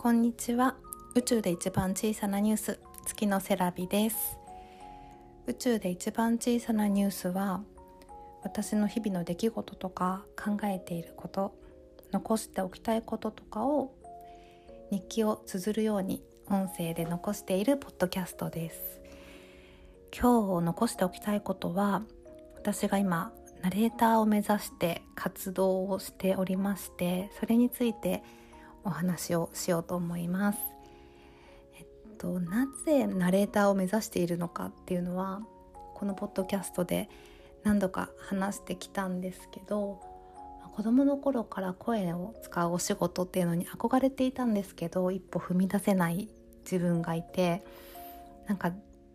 こんにちは。宇宙で一番小さなニュース。月のセラビです。宇宙で一番小さなニュースは私の日々の出来事とか考えていること残しておきたいこととかを日記を綴るように音声で残しているポッドキャストです。今日残しておきたいことは私が今ナレーターを目指して活動をしておりましてそれについてお話をしようと思います。えっと、なぜナレーターを目指しているのかっていうのはこのポッドキャストで何度か話してきたんですけど子供の頃から声を使うお仕事っていうのに憧れていたんですけど一歩踏み出せない自分がいてなんか、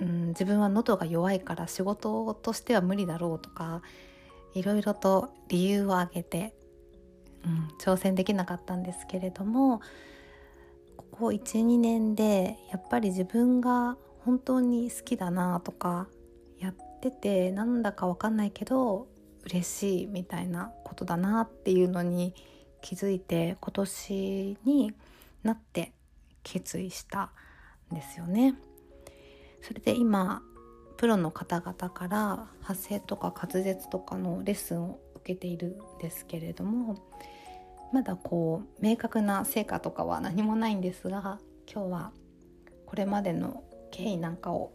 うん、自分は喉が弱いから仕事としては無理だろうとかいろいろと理由を挙げて、うん、挑戦できなかったんですけれどもここ12年でやっぱり自分が本当に好きだなとかやっててなんだか分かんないけど嬉しいみたいなことだなっていうのに気づいて今年になって決意したんですよね。それで今プロの方々から発声とか滑舌とかのレッスンを受けているんですけれどもまだこう明確な成果とかは何もないんですが今日はこれまでの経緯なんかを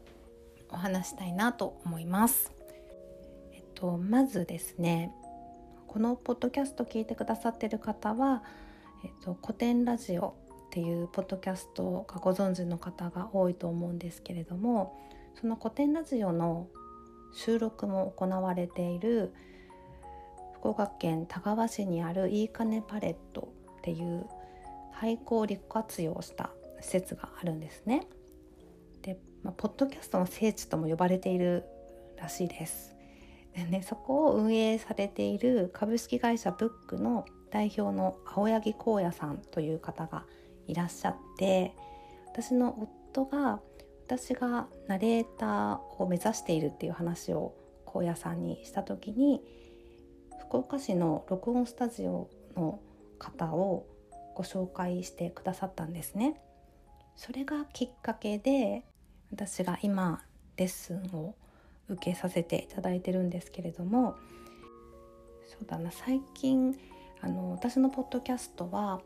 お話したいなと思います。えっと、まずですねこのポッドキャスト聞いてくださってる方は、えっと、古典ラジオっていうポッドキャストがご存知の方が多いと思うんですけれどもその古典ラジオの収録も行われている福岡県田川市にあるいいかねパレットっていう廃校を利活用した施設があるんですね。で、まあ、ポッドキャストの聖地とも呼ばれているらしいです。でね、そこを運営されている株式会社ブックの代表の青柳光也さんという方がいらっしゃって私の夫が私がナレーターを目指しているっていう話を高野さんにした時に福岡市の録音スタジオの方をご紹介してくださったんですね。それがきっかけで私が今レッスンを受けさせていただいてるんですけれどもそうだな最近あの私のポッドキャストはあの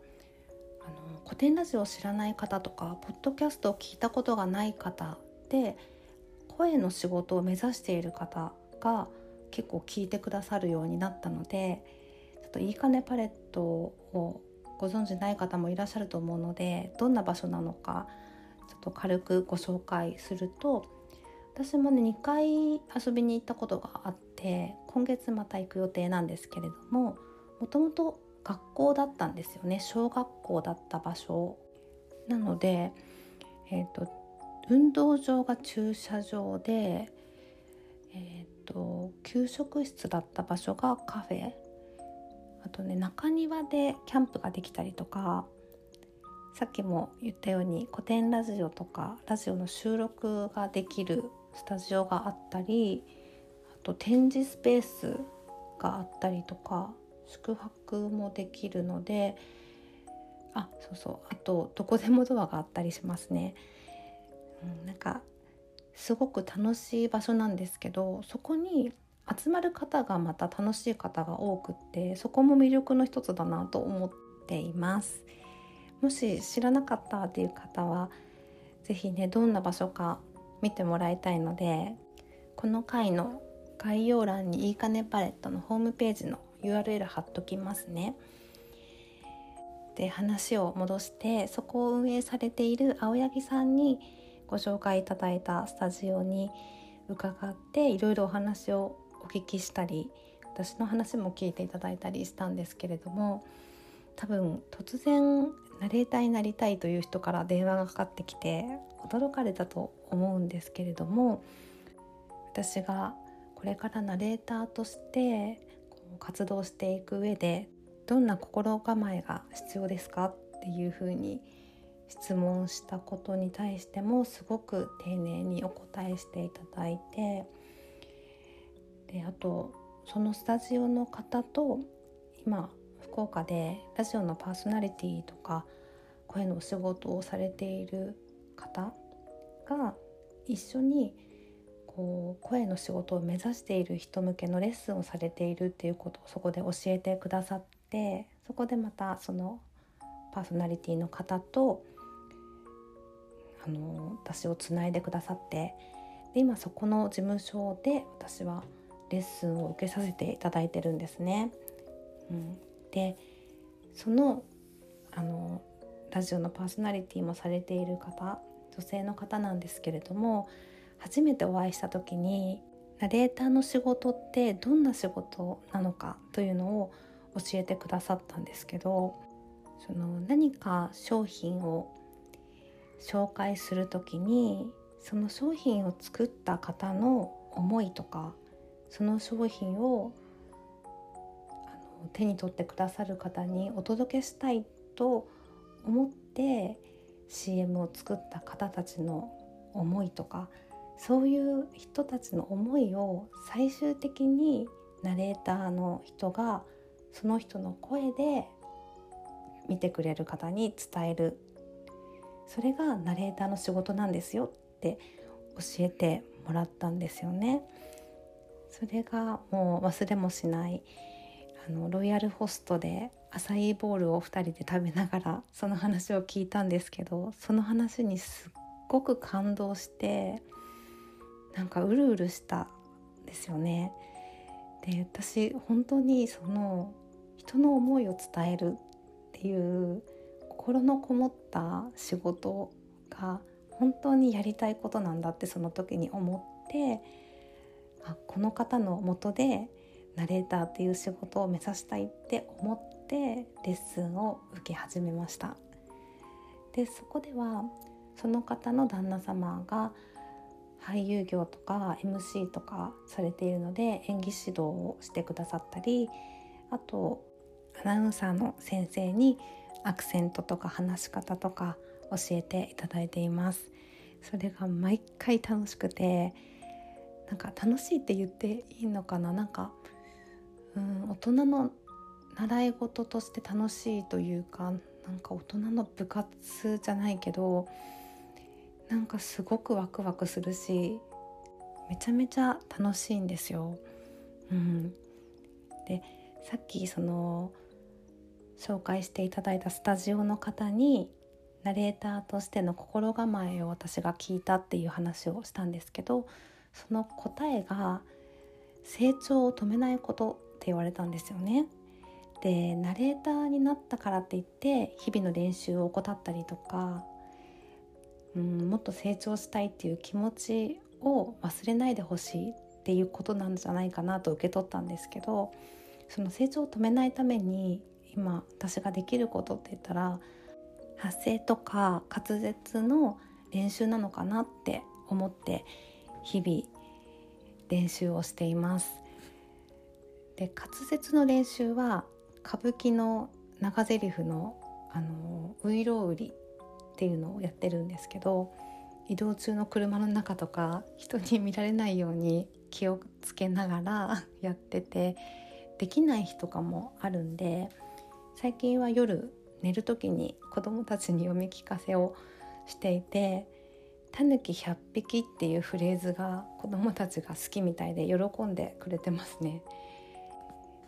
古典ラジオを知らない方とかポッドキャストを聞いたことがない方で声の仕事を目指している方が結構聞いてくださるようになったのでちょっといいかねパレットをご存じない方もいらっしゃると思うのでどんな場所なのかちょっと軽くご紹介すると私もね2回遊びに行ったことがあって今月また行く予定なんですけれどももともと学校だったんですよね。小学校だった場所。なので、えーと、運動場が駐車場で、給食室だった場所がカフェあとね中庭でキャンプができたりとかさっきも言ったように古典ラジオとかラジオの収録ができるスタジオがあったりあと展示スペースがあったりとか宿泊もできるのであそうそうあとどこでもドアがあったりしますね。うん、なんかすごく楽しい場所なんですけどそこに集まる方がまた楽しい方が多くってそこも魅力の一つだなと思っていますもし知らなかったっていう方は是非ねどんな場所か見てもらいたいのでこの回の概要欄にいいかねパレットのホームページの URL 貼っときますね。で話を戻してそこを運営されている青柳さんにご紹介いただいたスタジオに伺っていろいろお話をお聞きしたり私の話も聞いていただいたりしたんですけれども多分突然ナレーターになりたいという人から電話がかかってきて驚かれたと思うんですけれども私がこれからナレーターとして活動していく上でどんな心構えが必要ですかっていうふうに質問したことに対してもすごく丁寧にお答えしていただいてであとそのスタジオの方と今福岡でラジオのパーソナリティとか声のお仕事をされている方が一緒にこう声の仕事を目指している人向けのレッスンをされているっていうことをそこで教えてくださってそこでまたそのパーソナリティの方とあの私をつないでくださってで今そこの事務所で私はレッスンを受けさせていただいてるんですね。うん、でそのあのラジオのパーソナリティもされている方女性の方なんですけれども初めてお会いした時にナレーターの仕事ってどんな仕事なのかというのを教えてくださったんですけどその何か商品を紹介する時にその商品を作った方の思いとかその商品をあの手に取ってくださる方にお届けしたいと思って CM を作った方たちの思いとかそういう人たちの思いを最終的にナレーターの人がその人の声で見てくれる方に伝えるそれがナレーターの仕事なんですよって教えてもらったんですよね。それがもう忘れもしないあのロイヤルホストでアサイーボールを2人で食べながらその話を聞いたんですけどその話にすっごく感動してなんかうるうるしたんですよね。で私本当にその人の思いを伝えるっていう心のこもった仕事が本当にやりたいことなんだってその時に思ってあこの方のもとでナレーターっていう仕事を目指したいって思ってレッスンを受け始めました。でそこではその方の旦那様が俳優業とか MC とかされているので演技指導をしてくださったりあとアナウンサーの先生にアクセントとか話し方とか教えていただいています。それが毎回楽しくてなんか楽しいって言っていいのかな？なんかうん大人の習い事として楽しいというかなんか大人の部活じゃないけどなんかすごくワクワクするしめちゃめちゃ楽しいんですよ。うん、でさっきその紹介していただいたスタジオの方にナレーターとしての心構えを私が聞いたっていう話をしたんですけどその答えが成長を止めないことって言われたんですよね。でナレーターになったからって言って日々の練習を怠ったりとかうんもっと成長したいっていう気持ちを忘れないでほしいっていうことなんじゃないかなと受け取ったんですけどその成長を止めないために今私ができることって言ったら発声とか滑舌の練習なのかなって思って日々練習をしています。で滑舌の練習は歌舞伎の長台詞のあの「ういろうり」っていうのをやってるんですけど移動中の車の中とか人に見られないように気をつけながら やっててできない日とかもあるんで最近は夜寝る時に子供たちに読み聞かせをしていて「たぬき100匹」っていうフレーズが子供たちが好きみたいで喜んでくれてますね。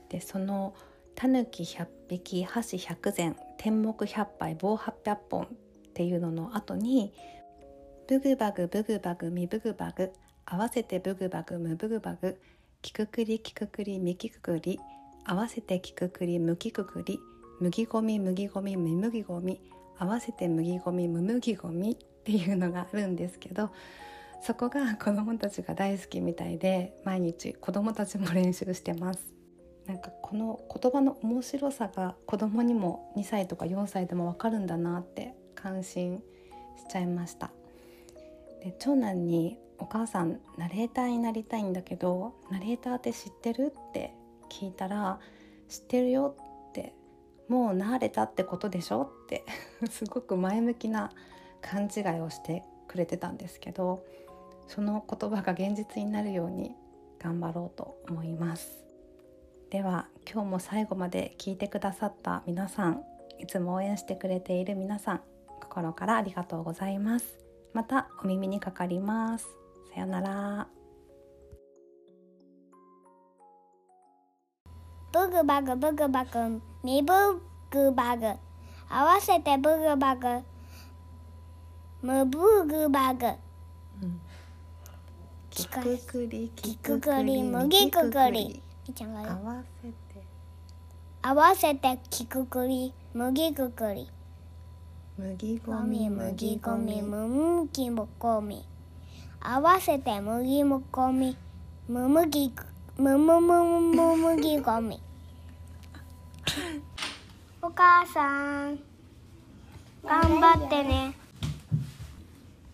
でその「たぬき100匹箸100膳天目100杯棒800本」っていうのの後に「ブグバグブグバグミブグバグ合わせてブグバグムブグバグキククリキククリミキククリ合わせてキククリムキククリ麦ゴミ麦ゴミム麦ゴミ合わせて麦ゴミム麦ゴミっていうのがあるんですけどそこが子どもたちが大好きみたいで毎日子どもたちも練習してますなんかこの言葉の面白さが子供にも2歳とか4歳でもわかるんだなって感心しちゃいましたで長男に「お母さんナレーターになりたいんだけどナレーターって知ってる?」って聞いたら「知ってるよ」って「もう慣れたってことでしょ?」って すごく前向きな勘違いをしてくれてたんですけどその言葉が現実になるように頑張ろうと思います。では今日も最後まで聞いてくださった皆さんいつも応援してくれている皆さん心からありがとうございます。またお耳にかかります。さよなら。ブグバグブグバグミブグバグ。合わせてブグバグ。ムブグバグ。きくくりきくくり麦くくり合わせて。合わせてきくくり麦くくり。麦ゴミゴミ麦ゴミ麦ゴミむむきもこみ。合わせて麦もこみ。むむぎむむむむむ麦ゴミお母さん。頑張ってね